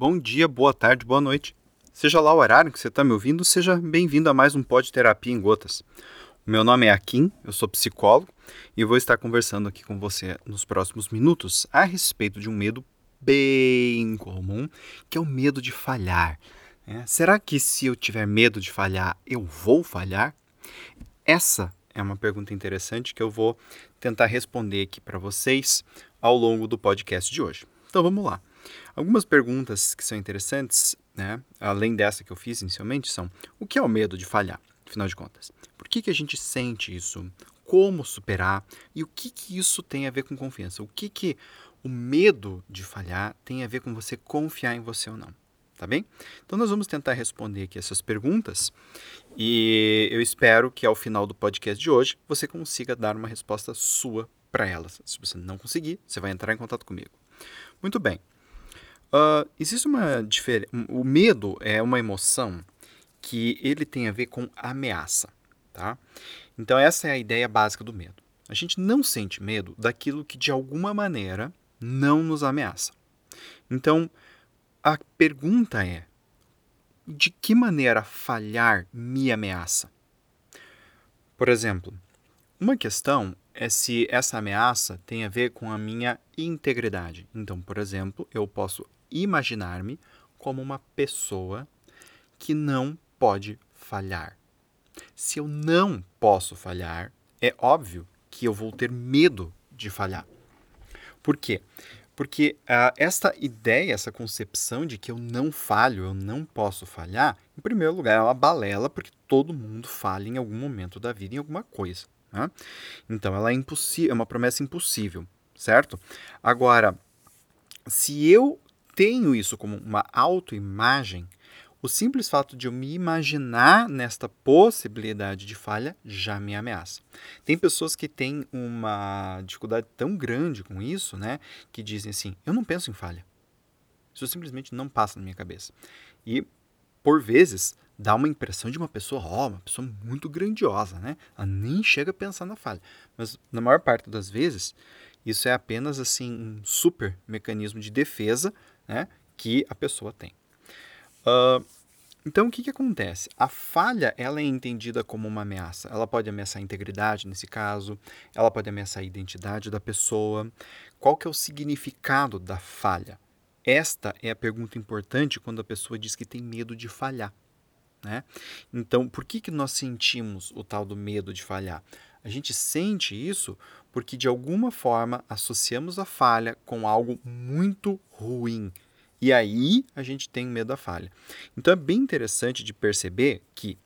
bom dia, boa tarde, boa noite. Seja lá o horário que você está me ouvindo, seja bem-vindo a mais um Pod Terapia em Gotas. Meu nome é Akin, eu sou psicólogo e vou estar conversando aqui com você nos próximos minutos a respeito de um medo bem comum, que é o medo de falhar. É, será que se eu tiver medo de falhar, eu vou falhar? Essa é uma pergunta interessante que eu vou tentar responder aqui para vocês ao longo do podcast de hoje. Então vamos lá. Algumas perguntas que são interessantes, né, além dessa que eu fiz inicialmente, são: o que é o medo de falhar, afinal de contas? Por que, que a gente sente isso? Como superar? E o que, que isso tem a ver com confiança? O que, que o medo de falhar tem a ver com você confiar em você ou não? Tá bem? Então nós vamos tentar responder aqui essas perguntas e eu espero que ao final do podcast de hoje você consiga dar uma resposta sua para elas. Se você não conseguir, você vai entrar em contato comigo. Muito bem. Uh, existe uma diferença. O medo é uma emoção que ele tem a ver com ameaça, tá? Então essa é a ideia básica do medo. A gente não sente medo daquilo que de alguma maneira não nos ameaça. Então a pergunta é: de que maneira falhar me ameaça? Por exemplo, uma questão é se essa ameaça tem a ver com a minha integridade. Então, por exemplo, eu posso imaginar-me como uma pessoa que não pode falhar. Se eu não posso falhar, é óbvio que eu vou ter medo de falhar. Por quê? Porque uh, esta ideia, essa concepção de que eu não falho, eu não posso falhar, em primeiro lugar, é uma balela, porque todo mundo falha em algum momento da vida em alguma coisa. Né? Então, ela é impossível, é uma promessa impossível, certo? Agora, se eu tenho isso como uma autoimagem, o simples fato de eu me imaginar nesta possibilidade de falha já me ameaça. Tem pessoas que têm uma dificuldade tão grande com isso, né, que dizem assim: eu não penso em falha. Isso simplesmente não passa na minha cabeça. E, por vezes, dá uma impressão de uma pessoa, ó, oh, uma pessoa muito grandiosa, né? Ela nem chega a pensar na falha. Mas, na maior parte das vezes, isso é apenas assim um super mecanismo de defesa né, que a pessoa tem. Uh, então, o que, que acontece? A falha ela é entendida como uma ameaça. Ela pode ameaçar a integridade, nesse caso, ela pode ameaçar a identidade da pessoa. Qual que é o significado da falha? Esta é a pergunta importante quando a pessoa diz que tem medo de falhar. Né? Então, por que, que nós sentimos o tal do medo de falhar? A gente sente isso porque, de alguma forma, associamos a falha com algo muito ruim. E aí a gente tem medo da falha. Então é bem interessante de perceber que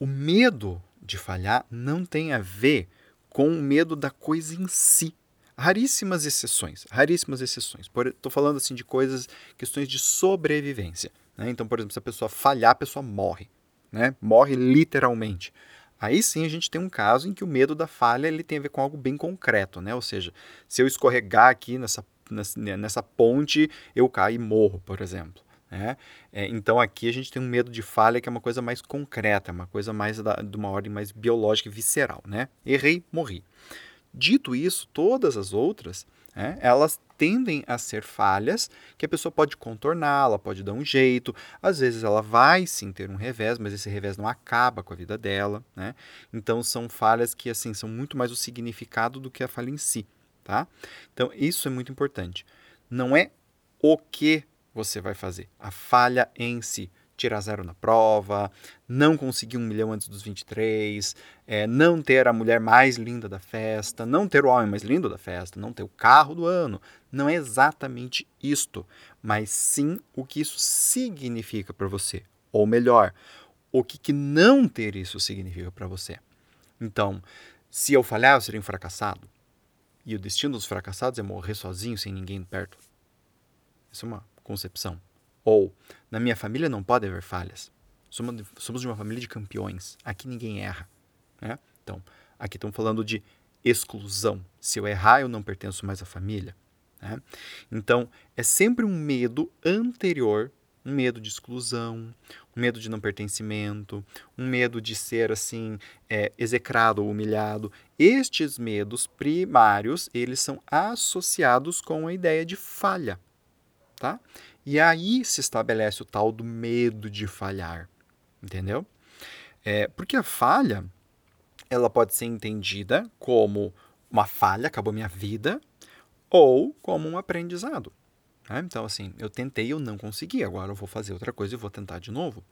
o medo de falhar não tem a ver com o medo da coisa em si. Raríssimas exceções, raríssimas exceções. Estou falando assim de coisas, questões de sobrevivência. Né? Então, por exemplo, se a pessoa falhar, a pessoa morre. Né? Morre literalmente. Aí sim a gente tem um caso em que o medo da falha ele tem a ver com algo bem concreto, né? Ou seja, se eu escorregar aqui nessa, nessa ponte, eu caio e morro, por exemplo. Né? É, então aqui a gente tem um medo de falha que é uma coisa mais concreta, uma coisa mais da, de uma ordem mais biológica e visceral. Né? Errei, morri. Dito isso, todas as outras, né, elas tendem a ser falhas que a pessoa pode contornar, ela pode dar um jeito. Às vezes ela vai sim ter um revés, mas esse revés não acaba com a vida dela. Né? Então são falhas que assim são muito mais o significado do que a falha em si. Tá? Então isso é muito importante. Não é o que você vai fazer, a falha em si tirar zero na prova, não conseguir um milhão antes dos 23, é, não ter a mulher mais linda da festa, não ter o homem mais lindo da festa, não ter o carro do ano. Não é exatamente isto, mas sim o que isso significa para você. Ou melhor, o que, que não ter isso significa para você. Então, se eu falhar, eu serei um fracassado. E o destino dos fracassados é morrer sozinho, sem ninguém perto. Isso é uma concepção. Ou, na minha família não pode haver falhas. Somos, de uma família de campeões. Aqui ninguém erra. Né? Então, aqui estamos falando de exclusão. Se eu errar, eu não pertenço mais à família. Né? Então, é sempre um medo anterior, um medo de exclusão, um medo de não pertencimento, um medo de ser assim é, execrado ou humilhado. Estes medos primários, eles são associados com a ideia de falha. Tá? E aí se estabelece o tal do medo de falhar, entendeu? É, porque a falha, ela pode ser entendida como uma falha, acabou minha vida, ou como um aprendizado. Né? Então, assim, eu tentei, eu não consegui, agora eu vou fazer outra coisa e vou tentar de novo.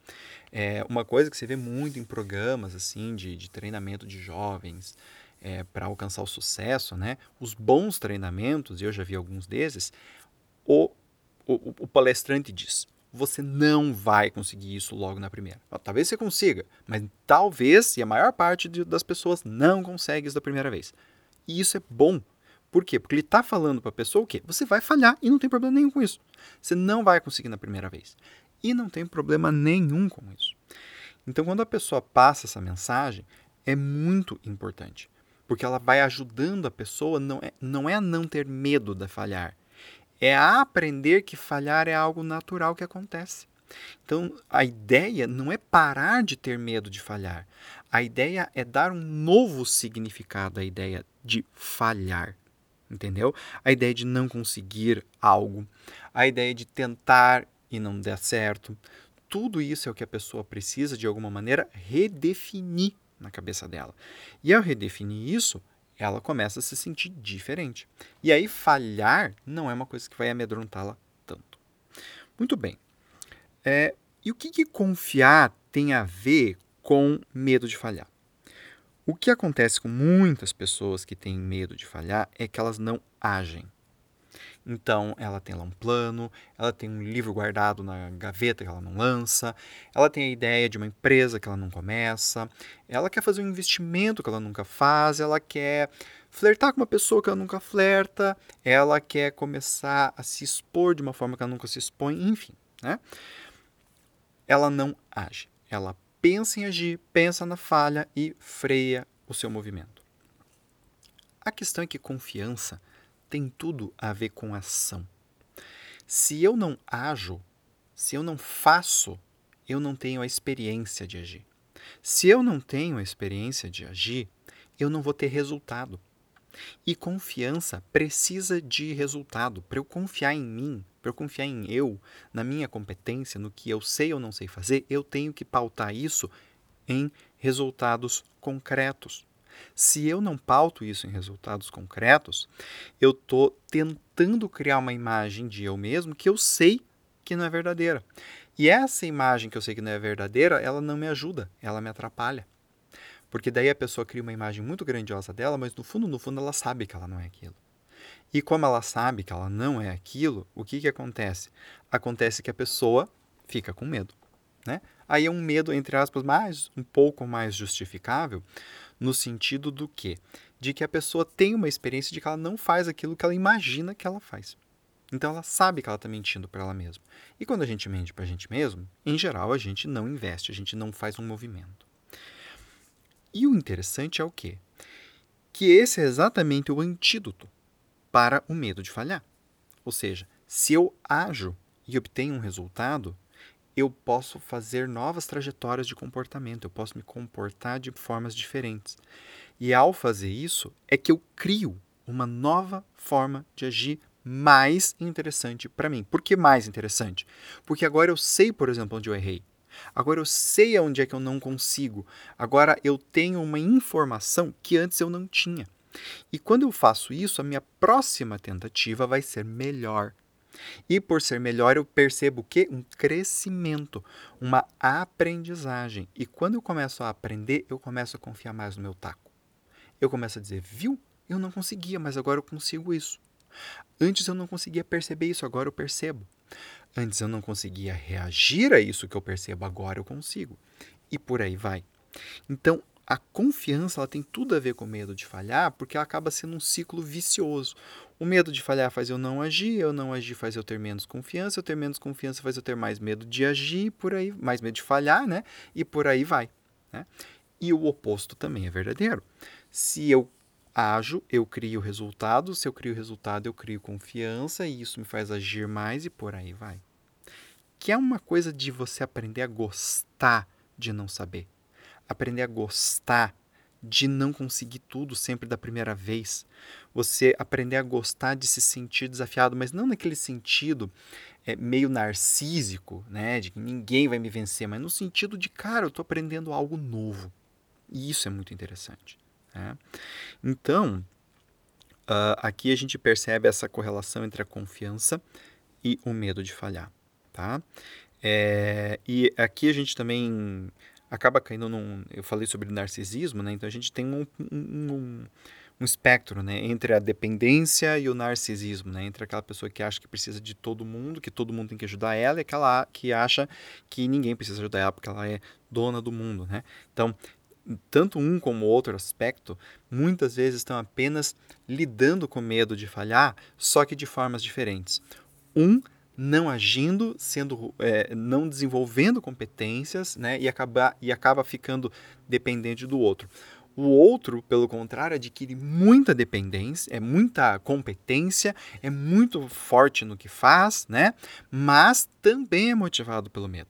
É uma coisa que você vê muito em programas assim de, de treinamento de jovens é, para alcançar o sucesso, né? Os bons treinamentos, e eu já vi alguns desses, o o, o palestrante diz: você não vai conseguir isso logo na primeira. Talvez você consiga, mas talvez, e a maior parte de, das pessoas não consegue isso da primeira vez. E isso é bom. Por quê? Porque ele está falando para a pessoa o quê? Você vai falhar e não tem problema nenhum com isso. Você não vai conseguir na primeira vez. E não tem problema nenhum com isso. Então, quando a pessoa passa essa mensagem, é muito importante. Porque ela vai ajudando a pessoa, não é, não é a não ter medo de falhar, é aprender que falhar é algo natural que acontece. Então, a ideia não é parar de ter medo de falhar. A ideia é dar um novo significado à ideia de falhar. Entendeu? A ideia de não conseguir algo, a ideia de tentar e não der certo. Tudo isso é o que a pessoa precisa, de alguma maneira, redefinir na cabeça dela. E ao redefinir isso, ela começa a se sentir diferente. E aí, falhar não é uma coisa que vai amedrontá-la tanto. Muito bem. É, e o que, que confiar tem a ver com medo de falhar? O que acontece com muitas pessoas que têm medo de falhar é que elas não agem. Então, ela tem lá um plano, ela tem um livro guardado na gaveta que ela não lança, ela tem a ideia de uma empresa que ela não começa, ela quer fazer um investimento que ela nunca faz, ela quer flertar com uma pessoa que ela nunca flerta, ela quer começar a se expor de uma forma que ela nunca se expõe, enfim. Né? Ela não age. Ela pensa em agir, pensa na falha e freia o seu movimento. A questão é que confiança tem tudo a ver com ação. Se eu não ajo, se eu não faço, eu não tenho a experiência de agir. Se eu não tenho a experiência de agir, eu não vou ter resultado. E confiança precisa de resultado. Para eu confiar em mim, para eu confiar em eu, na minha competência, no que eu sei ou não sei fazer, eu tenho que pautar isso em resultados concretos. Se eu não pauto isso em resultados concretos, eu estou tentando criar uma imagem de eu mesmo que eu sei que não é verdadeira. E essa imagem que eu sei que não é verdadeira, ela não me ajuda, ela me atrapalha. Porque daí a pessoa cria uma imagem muito grandiosa dela, mas no fundo, no fundo, ela sabe que ela não é aquilo. E como ela sabe que ela não é aquilo, o que, que acontece? Acontece que a pessoa fica com medo. Né? Aí é um medo, entre aspas, mais um pouco mais justificável, no sentido do quê? De que a pessoa tem uma experiência de que ela não faz aquilo que ela imagina que ela faz. Então ela sabe que ela está mentindo para ela mesma. E quando a gente mente para a gente mesmo, em geral a gente não investe, a gente não faz um movimento. E o interessante é o quê? Que esse é exatamente o antídoto para o medo de falhar. Ou seja, se eu ajo e obtenho um resultado, eu posso fazer novas trajetórias de comportamento, eu posso me comportar de formas diferentes. E ao fazer isso, é que eu crio uma nova forma de agir mais interessante para mim. Por que mais interessante? Porque agora eu sei, por exemplo, onde eu errei. Agora eu sei onde é que eu não consigo. Agora eu tenho uma informação que antes eu não tinha. E quando eu faço isso, a minha próxima tentativa vai ser melhor. E por ser melhor, eu percebo o? Um crescimento, uma aprendizagem. E quando eu começo a aprender, eu começo a confiar mais no meu taco. Eu começo a dizer, viu? Eu não conseguia, mas agora eu consigo isso. Antes eu não conseguia perceber isso, agora eu percebo. Antes eu não conseguia reagir a isso que eu percebo, agora eu consigo. E por aí vai. Então, a confiança ela tem tudo a ver com o medo de falhar, porque ela acaba sendo um ciclo vicioso. O medo de falhar faz eu não agir, eu não agir faz eu ter menos confiança, eu ter menos confiança faz eu ter mais medo de agir, por aí, mais medo de falhar, né? E por aí vai. Né? E o oposto também é verdadeiro. Se eu ajo, eu crio resultado, se eu crio resultado, eu crio confiança, e isso me faz agir mais e por aí vai. Que é uma coisa de você aprender a gostar de não saber aprender a gostar de não conseguir tudo sempre da primeira vez. Você aprender a gostar de se sentir desafiado, mas não naquele sentido é, meio narcísico, né? De que ninguém vai me vencer, mas no sentido de, cara, eu estou aprendendo algo novo. E isso é muito interessante. Né? Então, uh, aqui a gente percebe essa correlação entre a confiança e o medo de falhar. Tá? É, e aqui a gente também acaba caindo num. Eu falei sobre narcisismo, né? Então a gente tem um, um, um espectro né? entre a dependência e o narcisismo, né? Entre aquela pessoa que acha que precisa de todo mundo, que todo mundo tem que ajudar ela, e aquela que acha que ninguém precisa ajudar ela porque ela é dona do mundo, né? Então, tanto um como outro aspecto, muitas vezes estão apenas lidando com medo de falhar, só que de formas diferentes. Um não agindo, sendo, é, não desenvolvendo competências, né, e, acaba, e acaba ficando dependente do outro. O outro, pelo contrário, adquire muita dependência, é muita competência, é muito forte no que faz, né? Mas também é motivado pelo medo.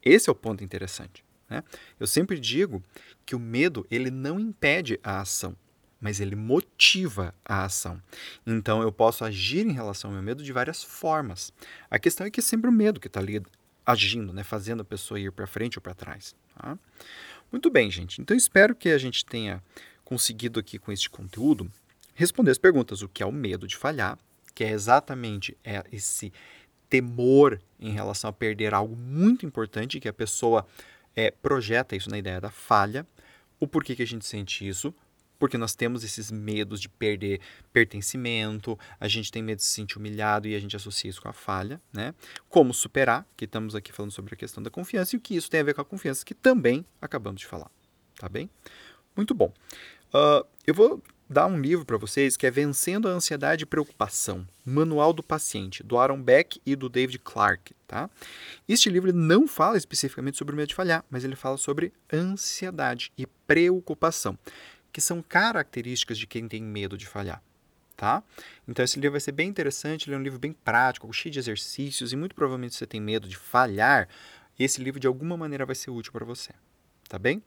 Esse é o ponto interessante. Né? Eu sempre digo que o medo ele não impede a ação mas ele motiva a ação. Então eu posso agir em relação ao meu medo de várias formas. A questão é que é sempre o medo que está ali agindo, né, fazendo a pessoa ir para frente ou para trás. Tá? Muito bem, gente. Então espero que a gente tenha conseguido aqui com este conteúdo responder as perguntas: o que é o medo de falhar, que é exatamente é esse temor em relação a perder algo muito importante que a pessoa é, projeta isso na ideia da falha. O porquê que a gente sente isso, porque nós temos esses medos de perder pertencimento, a gente tem medo de se sentir humilhado e a gente associa isso com a falha, né? Como superar, que estamos aqui falando sobre a questão da confiança e o que isso tem a ver com a confiança, que também acabamos de falar, tá bem? Muito bom. Uh, eu vou dar um livro para vocês que é Vencendo a Ansiedade e Preocupação, Manual do Paciente, do Aaron Beck e do David Clark. Tá? Este livro não fala especificamente sobre o medo de falhar, mas ele fala sobre ansiedade e preocupação que são características de quem tem medo de falhar. Tá? Então esse livro vai ser bem interessante, ele é um livro bem prático, cheio de exercícios e muito provavelmente você tem medo de falhar, esse livro de alguma maneira vai ser útil para você, tá bem?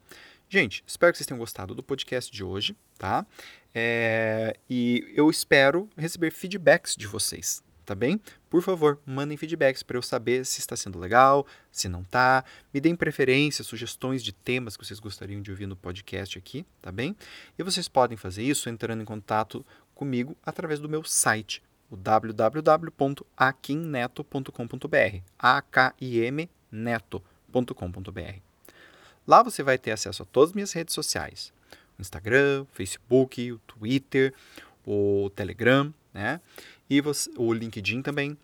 Gente, espero que vocês tenham gostado do podcast de hoje, tá? É, e eu espero receber feedbacks de vocês, tá bem? Por favor, mandem feedbacks para eu saber se está sendo legal, se não está. Me deem preferências, sugestões de temas que vocês gostariam de ouvir no podcast aqui, tá bem? E vocês podem fazer isso entrando em contato comigo através do meu site, o www.akimneto.com.br, a k i m neto.com.br. Lá você vai ter acesso a todas as minhas redes sociais: o Instagram, o Facebook, o Twitter, o Telegram, né? e você, o LinkedIn também.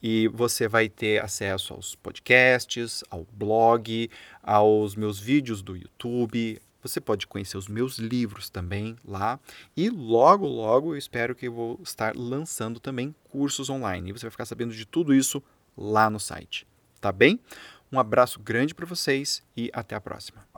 E você vai ter acesso aos podcasts, ao blog, aos meus vídeos do YouTube. Você pode conhecer os meus livros também lá. E logo, logo eu espero que eu vou estar lançando também cursos online. E você vai ficar sabendo de tudo isso lá no site. Tá bem? Um abraço grande para vocês e até a próxima.